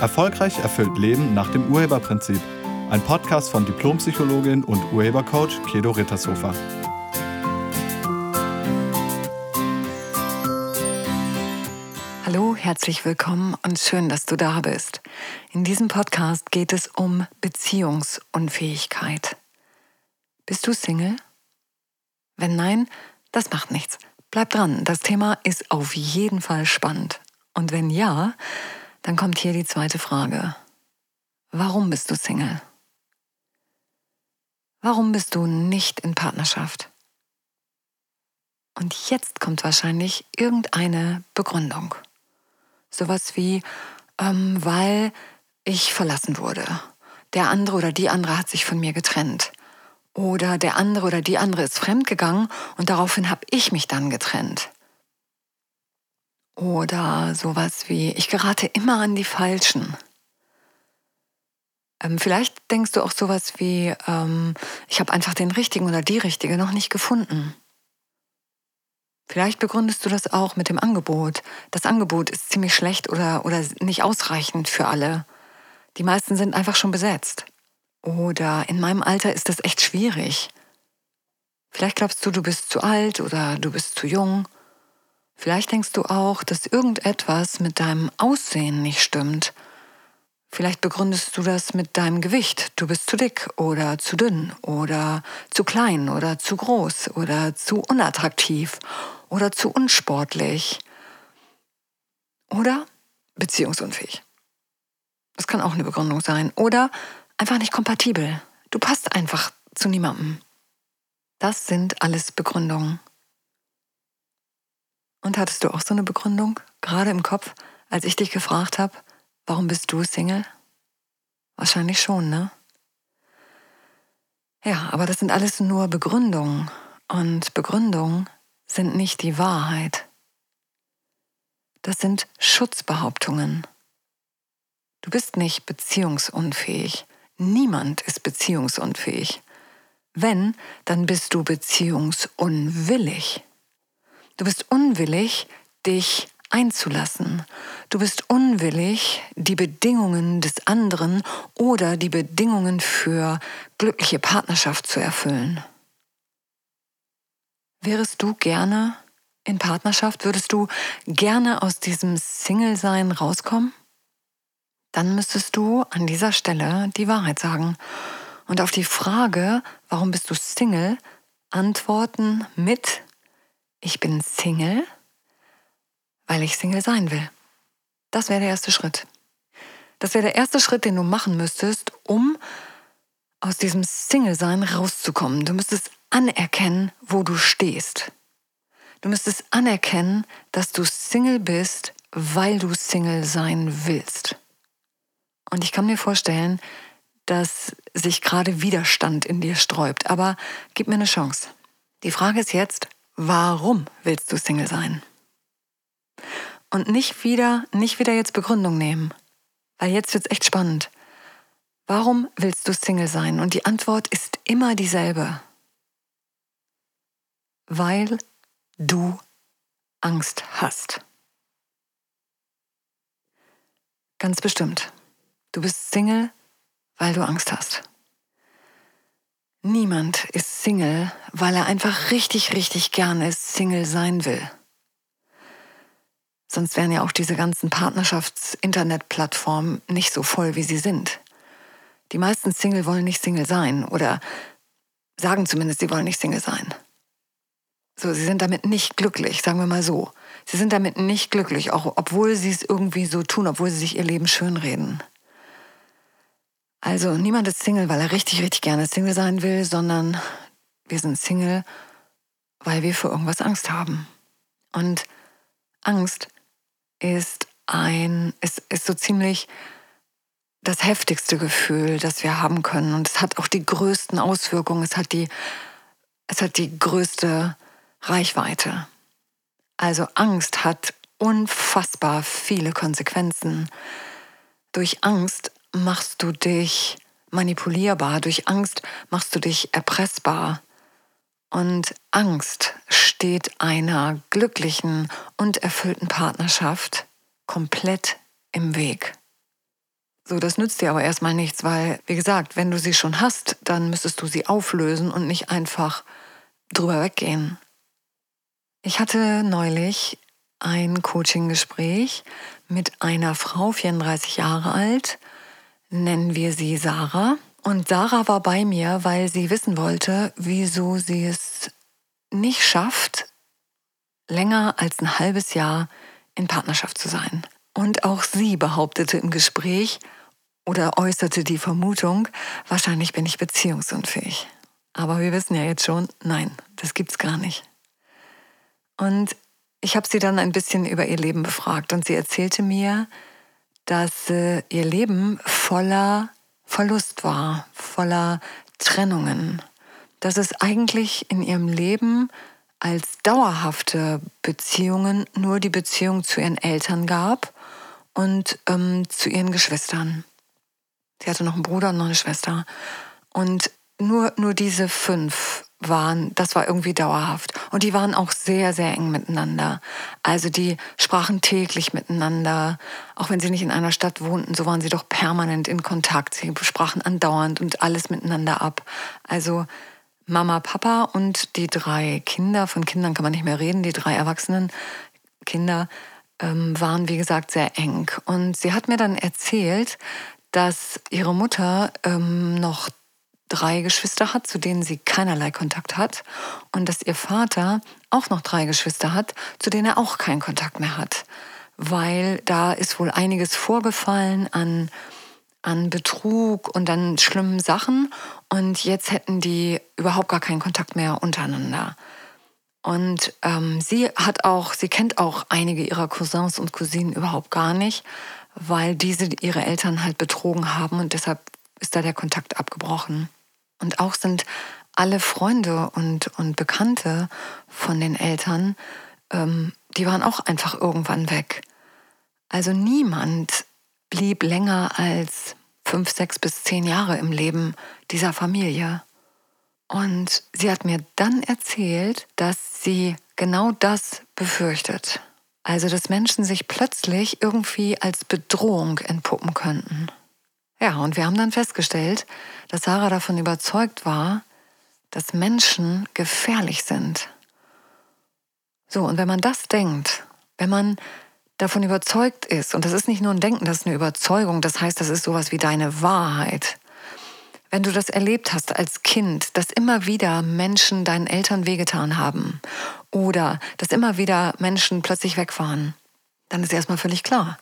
Erfolgreich erfüllt Leben nach dem Urheberprinzip. Ein Podcast von Diplompsychologin und Urhebercoach Kedo Rittershofer. Hallo, herzlich willkommen und schön, dass du da bist. In diesem Podcast geht es um Beziehungsunfähigkeit. Bist du Single? Wenn nein, das macht nichts. Bleib dran, das Thema ist auf jeden Fall spannend. Und wenn ja, dann kommt hier die zweite Frage. Warum bist du Single? Warum bist du nicht in Partnerschaft? Und jetzt kommt wahrscheinlich irgendeine Begründung. Sowas wie, ähm, weil ich verlassen wurde. Der andere oder die andere hat sich von mir getrennt. Oder der andere oder die andere ist fremdgegangen und daraufhin habe ich mich dann getrennt. Oder sowas wie, ich gerate immer an die Falschen. Ähm, vielleicht denkst du auch sowas wie, ähm, ich habe einfach den richtigen oder die richtige noch nicht gefunden. Vielleicht begründest du das auch mit dem Angebot. Das Angebot ist ziemlich schlecht oder, oder nicht ausreichend für alle. Die meisten sind einfach schon besetzt. Oder in meinem Alter ist das echt schwierig. Vielleicht glaubst du, du bist zu alt oder du bist zu jung. Vielleicht denkst du auch, dass irgendetwas mit deinem Aussehen nicht stimmt. Vielleicht begründest du das mit deinem Gewicht. Du bist zu dick oder zu dünn oder zu klein oder zu groß oder zu unattraktiv oder zu unsportlich oder beziehungsunfähig. Das kann auch eine Begründung sein. Oder einfach nicht kompatibel. Du passt einfach zu niemandem. Das sind alles Begründungen. Und hattest du auch so eine Begründung, gerade im Kopf, als ich dich gefragt habe, warum bist du Single? Wahrscheinlich schon, ne? Ja, aber das sind alles nur Begründungen. Und Begründungen sind nicht die Wahrheit. Das sind Schutzbehauptungen. Du bist nicht beziehungsunfähig. Niemand ist beziehungsunfähig. Wenn, dann bist du beziehungsunwillig. Du bist unwillig, dich einzulassen. Du bist unwillig, die Bedingungen des anderen oder die Bedingungen für glückliche Partnerschaft zu erfüllen. Wärest du gerne in Partnerschaft? Würdest du gerne aus diesem Single-Sein rauskommen? Dann müsstest du an dieser Stelle die Wahrheit sagen. Und auf die Frage, warum bist du Single, antworten mit ich bin Single, weil ich Single sein will. Das wäre der erste Schritt. Das wäre der erste Schritt, den du machen müsstest, um aus diesem Single-Sein rauszukommen. Du müsstest anerkennen, wo du stehst. Du müsstest anerkennen, dass du Single bist, weil du Single sein willst. Und ich kann mir vorstellen, dass sich gerade Widerstand in dir sträubt. Aber gib mir eine Chance. Die Frage ist jetzt, Warum willst du Single sein? Und nicht wieder, nicht wieder jetzt Begründung nehmen, weil jetzt wird's echt spannend. Warum willst du Single sein? Und die Antwort ist immer dieselbe. Weil du Angst hast. Ganz bestimmt. Du bist Single, weil du Angst hast. Niemand ist Single, weil er einfach richtig, richtig gerne Single sein will. Sonst wären ja auch diese ganzen Partnerschafts-Internet-Plattformen nicht so voll, wie sie sind. Die meisten Single wollen nicht Single sein oder sagen zumindest, sie wollen nicht Single sein. So, sie sind damit nicht glücklich, sagen wir mal so. Sie sind damit nicht glücklich, auch obwohl sie es irgendwie so tun, obwohl sie sich ihr Leben schönreden. Also niemand ist Single, weil er richtig, richtig gerne Single sein will, sondern wir sind Single, weil wir für irgendwas Angst haben. Und Angst ist ein, ist, ist so ziemlich das heftigste Gefühl, das wir haben können. Und es hat auch die größten Auswirkungen. Es hat die, es hat die größte Reichweite. Also Angst hat unfassbar viele Konsequenzen. Durch Angst machst du dich manipulierbar, durch Angst machst du dich erpressbar. Und Angst steht einer glücklichen und erfüllten Partnerschaft komplett im Weg. So, das nützt dir aber erstmal nichts, weil, wie gesagt, wenn du sie schon hast, dann müsstest du sie auflösen und nicht einfach drüber weggehen. Ich hatte neulich ein Coaching-Gespräch mit einer Frau, 34 Jahre alt, nennen wir sie Sarah. Und Sarah war bei mir, weil sie wissen wollte, wieso sie es nicht schafft, länger als ein halbes Jahr in Partnerschaft zu sein. Und auch sie behauptete im Gespräch oder äußerte die Vermutung, wahrscheinlich bin ich beziehungsunfähig. Aber wir wissen ja jetzt schon, nein, das gibt's gar nicht. Und ich habe sie dann ein bisschen über ihr Leben befragt und sie erzählte mir, dass äh, ihr Leben voller Verlust war, voller Trennungen. Dass es eigentlich in ihrem Leben als dauerhafte Beziehungen nur die Beziehung zu ihren Eltern gab und ähm, zu ihren Geschwistern. Sie hatte noch einen Bruder und noch eine Schwester. Und nur, nur diese fünf waren, das war irgendwie dauerhaft. Und die waren auch sehr, sehr eng miteinander. Also die sprachen täglich miteinander. Auch wenn sie nicht in einer Stadt wohnten, so waren sie doch permanent in Kontakt. Sie sprachen andauernd und alles miteinander ab. Also Mama, Papa und die drei Kinder, von Kindern kann man nicht mehr reden, die drei erwachsenen Kinder ähm, waren, wie gesagt, sehr eng. Und sie hat mir dann erzählt, dass ihre Mutter ähm, noch drei Geschwister hat, zu denen sie keinerlei Kontakt hat und dass ihr Vater auch noch drei Geschwister hat, zu denen er auch keinen Kontakt mehr hat, weil da ist wohl einiges vorgefallen an an Betrug und an schlimmen Sachen und jetzt hätten die überhaupt gar keinen Kontakt mehr untereinander. Und ähm, sie hat auch, sie kennt auch einige ihrer Cousins und Cousinen überhaupt gar nicht, weil diese ihre Eltern halt betrogen haben und deshalb ist da der Kontakt abgebrochen. Und auch sind alle Freunde und, und Bekannte von den Eltern, ähm, die waren auch einfach irgendwann weg. Also niemand blieb länger als fünf, sechs bis zehn Jahre im Leben dieser Familie. Und sie hat mir dann erzählt, dass sie genau das befürchtet. Also, dass Menschen sich plötzlich irgendwie als Bedrohung entpuppen könnten. Ja, und wir haben dann festgestellt, dass Sarah davon überzeugt war, dass Menschen gefährlich sind. So, und wenn man das denkt, wenn man davon überzeugt ist, und das ist nicht nur ein Denken, das ist eine Überzeugung, das heißt, das ist sowas wie deine Wahrheit. Wenn du das erlebt hast als Kind, dass immer wieder Menschen deinen Eltern wehgetan haben oder dass immer wieder Menschen plötzlich weg waren, dann ist erstmal völlig klar,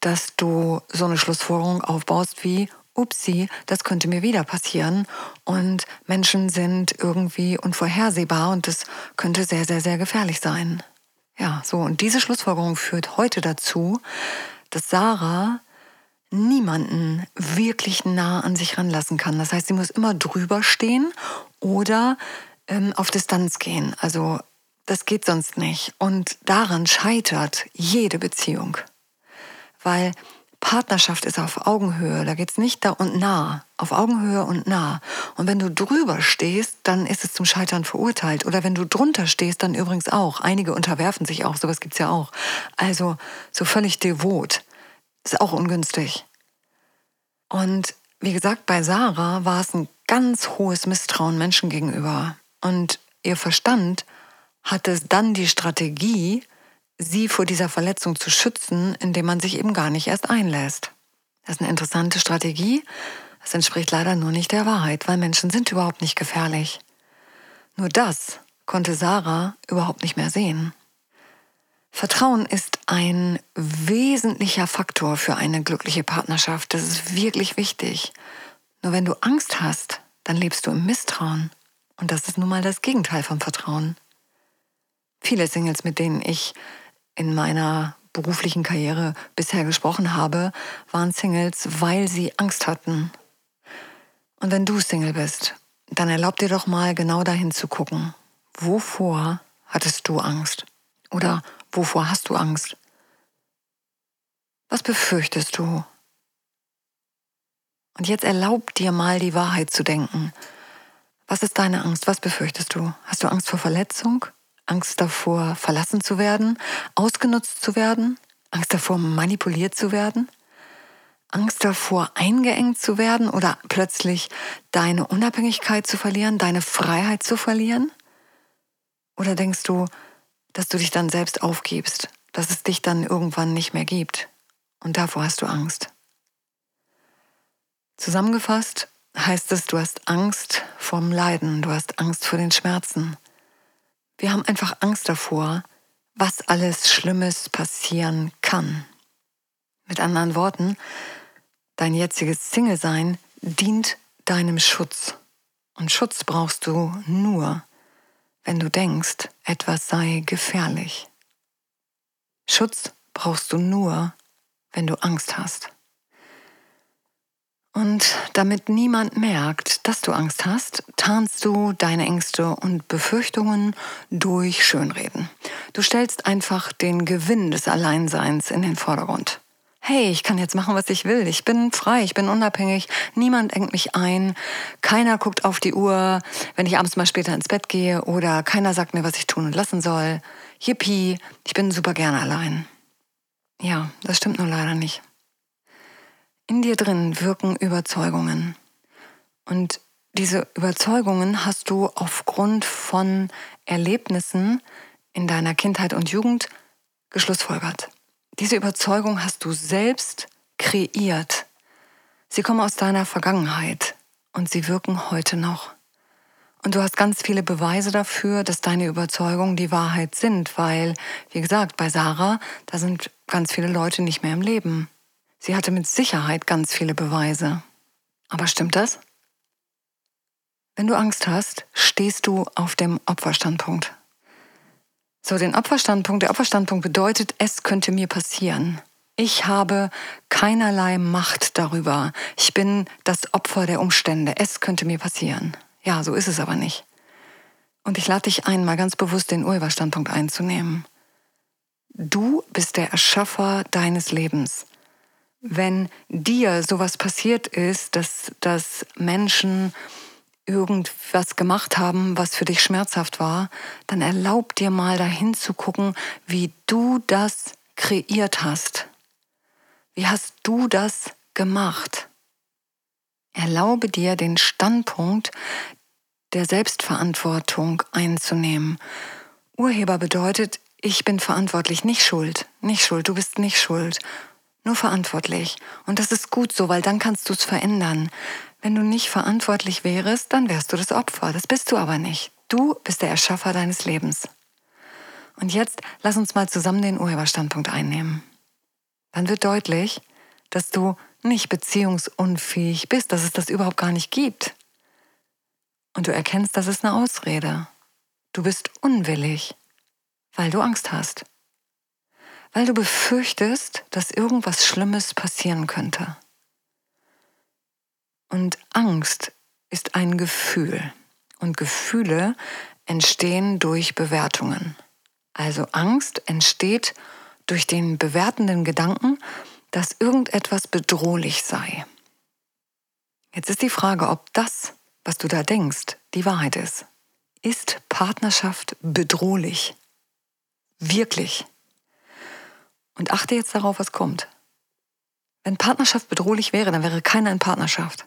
dass du so eine Schlussfolgerung aufbaust wie, upsi, das könnte mir wieder passieren. Und Menschen sind irgendwie unvorhersehbar und das könnte sehr, sehr, sehr gefährlich sein. Ja, so. Und diese Schlussfolgerung führt heute dazu, dass Sarah niemanden wirklich nah an sich ranlassen kann. Das heißt, sie muss immer drüber stehen oder ähm, auf Distanz gehen. Also das geht sonst nicht. Und daran scheitert jede Beziehung. Weil Partnerschaft ist auf Augenhöhe, da geht es nicht da und nah, auf Augenhöhe und nah. Und wenn du drüber stehst, dann ist es zum Scheitern verurteilt. Oder wenn du drunter stehst, dann übrigens auch. Einige unterwerfen sich auch, sowas gibt es ja auch. Also so völlig devot. Ist auch ungünstig. Und wie gesagt, bei Sarah war es ein ganz hohes Misstrauen Menschen gegenüber. Und ihr Verstand hatte dann die Strategie, sie vor dieser Verletzung zu schützen, indem man sich eben gar nicht erst einlässt. Das ist eine interessante Strategie. Das entspricht leider nur nicht der Wahrheit, weil Menschen sind überhaupt nicht gefährlich. Nur das konnte Sarah überhaupt nicht mehr sehen. Vertrauen ist ein wesentlicher Faktor für eine glückliche Partnerschaft. Das ist wirklich wichtig. Nur wenn du Angst hast, dann lebst du im Misstrauen. Und das ist nun mal das Gegenteil vom Vertrauen. Viele Singles, mit denen ich in meiner beruflichen Karriere bisher gesprochen habe, waren Singles, weil sie Angst hatten. Und wenn du Single bist, dann erlaub dir doch mal genau dahin zu gucken. Wovor hattest du Angst? Oder wovor hast du Angst? Was befürchtest du? Und jetzt erlaub dir mal die Wahrheit zu denken. Was ist deine Angst? Was befürchtest du? Hast du Angst vor Verletzung? Angst davor, verlassen zu werden, ausgenutzt zu werden, Angst davor, manipuliert zu werden, Angst davor, eingeengt zu werden oder plötzlich deine Unabhängigkeit zu verlieren, deine Freiheit zu verlieren? Oder denkst du, dass du dich dann selbst aufgibst, dass es dich dann irgendwann nicht mehr gibt? Und davor hast du Angst. Zusammengefasst heißt es, du hast Angst vorm Leiden, du hast Angst vor den Schmerzen. Wir haben einfach Angst davor, was alles Schlimmes passieren kann. Mit anderen Worten, dein jetziges Single-Sein dient deinem Schutz. Und Schutz brauchst du nur, wenn du denkst, etwas sei gefährlich. Schutz brauchst du nur, wenn du Angst hast. Und damit niemand merkt, dass du Angst hast, tarnst du deine Ängste und Befürchtungen durch Schönreden. Du stellst einfach den Gewinn des Alleinseins in den Vordergrund. Hey, ich kann jetzt machen, was ich will. Ich bin frei, ich bin unabhängig. Niemand engt mich ein. Keiner guckt auf die Uhr, wenn ich abends mal später ins Bett gehe. Oder keiner sagt mir, was ich tun und lassen soll. Yippie, ich bin super gerne allein. Ja, das stimmt nur leider nicht. In dir drin wirken Überzeugungen. Und diese Überzeugungen hast du aufgrund von Erlebnissen in deiner Kindheit und Jugend geschlussfolgert. Diese Überzeugung hast du selbst kreiert. Sie kommen aus deiner Vergangenheit und sie wirken heute noch. Und du hast ganz viele Beweise dafür, dass deine Überzeugungen die Wahrheit sind, weil, wie gesagt, bei Sarah, da sind ganz viele Leute nicht mehr im Leben. Sie hatte mit Sicherheit ganz viele Beweise. Aber stimmt das? Wenn du Angst hast, stehst du auf dem Opferstandpunkt. So, den Opferstandpunkt, der Opferstandpunkt bedeutet, es könnte mir passieren. Ich habe keinerlei Macht darüber. Ich bin das Opfer der Umstände. Es könnte mir passieren. Ja, so ist es aber nicht. Und ich lade dich ein, mal ganz bewusst den Urheberstandpunkt einzunehmen. Du bist der Erschaffer deines Lebens wenn dir sowas passiert ist, dass, dass Menschen irgendwas gemacht haben, was für dich schmerzhaft war, dann erlaub dir mal dahin zu gucken, wie du das kreiert hast. Wie hast du das gemacht? Erlaube dir den Standpunkt der Selbstverantwortung einzunehmen. Urheber bedeutet, ich bin verantwortlich, nicht schuld, nicht schuld, du bist nicht schuld nur verantwortlich. Und das ist gut so, weil dann kannst du es verändern. Wenn du nicht verantwortlich wärst, dann wärst du das Opfer. Das bist du aber nicht. Du bist der Erschaffer deines Lebens. Und jetzt lass uns mal zusammen den Urheberstandpunkt einnehmen. Dann wird deutlich, dass du nicht beziehungsunfähig bist, dass es das überhaupt gar nicht gibt. Und du erkennst, das ist eine Ausrede. Du bist unwillig, weil du Angst hast weil du befürchtest, dass irgendwas Schlimmes passieren könnte. Und Angst ist ein Gefühl. Und Gefühle entstehen durch Bewertungen. Also Angst entsteht durch den bewertenden Gedanken, dass irgendetwas bedrohlich sei. Jetzt ist die Frage, ob das, was du da denkst, die Wahrheit ist. Ist Partnerschaft bedrohlich? Wirklich? Und achte jetzt darauf, was kommt. Wenn Partnerschaft bedrohlich wäre, dann wäre keiner in Partnerschaft.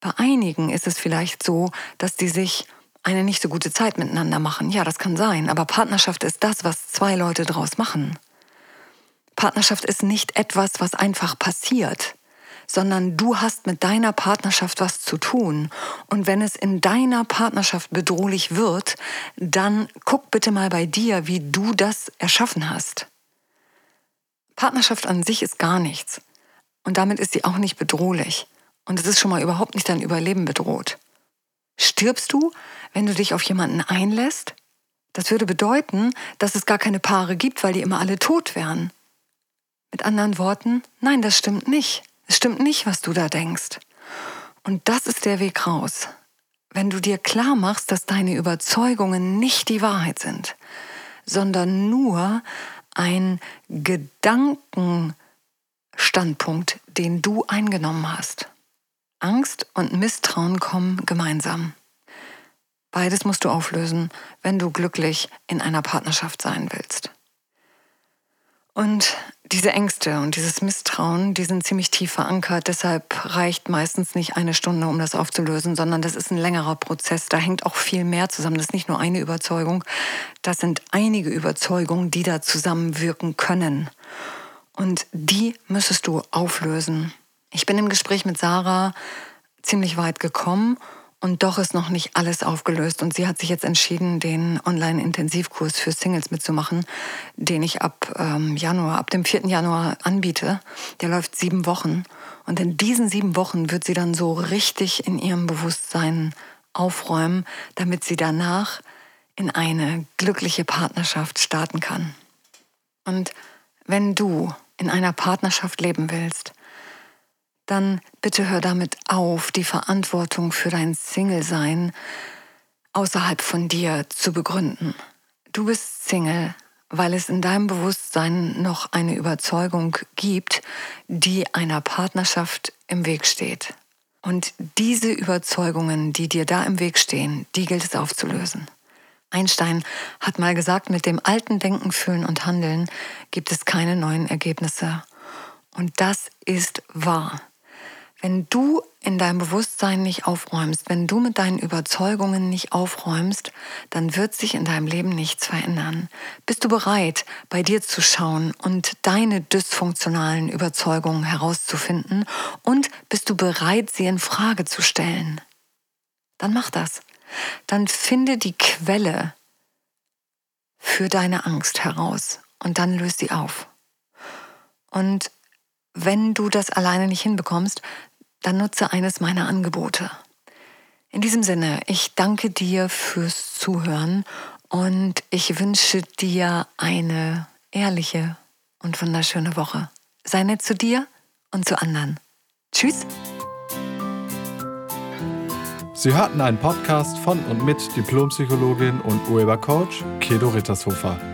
Bei einigen ist es vielleicht so, dass die sich eine nicht so gute Zeit miteinander machen. Ja, das kann sein, aber Partnerschaft ist das, was zwei Leute daraus machen. Partnerschaft ist nicht etwas, was einfach passiert, sondern du hast mit deiner Partnerschaft was zu tun. Und wenn es in deiner Partnerschaft bedrohlich wird, dann guck bitte mal bei dir, wie du das erschaffen hast. Partnerschaft an sich ist gar nichts. Und damit ist sie auch nicht bedrohlich. Und es ist schon mal überhaupt nicht dein Überleben bedroht. Stirbst du, wenn du dich auf jemanden einlässt? Das würde bedeuten, dass es gar keine Paare gibt, weil die immer alle tot wären. Mit anderen Worten, nein, das stimmt nicht. Es stimmt nicht, was du da denkst. Und das ist der Weg raus. Wenn du dir klar machst, dass deine Überzeugungen nicht die Wahrheit sind, sondern nur ein Gedankenstandpunkt, den du eingenommen hast. Angst und Misstrauen kommen gemeinsam. Beides musst du auflösen, wenn du glücklich in einer Partnerschaft sein willst. Und diese Ängste und dieses Misstrauen, die sind ziemlich tief verankert. Deshalb reicht meistens nicht eine Stunde, um das aufzulösen, sondern das ist ein längerer Prozess. Da hängt auch viel mehr zusammen. Das ist nicht nur eine Überzeugung, das sind einige Überzeugungen, die da zusammenwirken können. Und die müsstest du auflösen. Ich bin im Gespräch mit Sarah ziemlich weit gekommen und doch ist noch nicht alles aufgelöst. Und sie hat sich jetzt entschieden, den Online-Intensivkurs für Singles mitzumachen, den ich ab ähm, Januar, ab dem 4. Januar anbiete. Der läuft sieben Wochen. Und in diesen sieben Wochen wird sie dann so richtig in ihrem Bewusstsein aufräumen, damit sie danach in eine glückliche Partnerschaft starten kann. Und wenn du in einer Partnerschaft leben willst, dann bitte hör damit auf, die Verantwortung für dein Single-Sein außerhalb von dir zu begründen. Du bist Single, weil es in deinem Bewusstsein noch eine Überzeugung gibt, die einer Partnerschaft im Weg steht. Und diese Überzeugungen, die dir da im Weg stehen, die gilt es aufzulösen. Einstein hat mal gesagt, mit dem alten Denken, Fühlen und Handeln gibt es keine neuen Ergebnisse. Und das ist wahr. Wenn du in deinem Bewusstsein nicht aufräumst, wenn du mit deinen Überzeugungen nicht aufräumst, dann wird sich in deinem Leben nichts verändern. Bist du bereit, bei dir zu schauen und deine dysfunktionalen Überzeugungen herauszufinden? Und bist du bereit, sie in Frage zu stellen? Dann mach das. Dann finde die Quelle für deine Angst heraus und dann löst sie auf. Und wenn du das alleine nicht hinbekommst, dann nutze eines meiner Angebote. In diesem Sinne, ich danke dir fürs Zuhören und ich wünsche dir eine ehrliche und wunderschöne Woche. Sei nett zu dir und zu anderen. Tschüss. Sie hörten einen Podcast von und mit Diplompsychologin und Urhebercoach Kedo Rittershofer.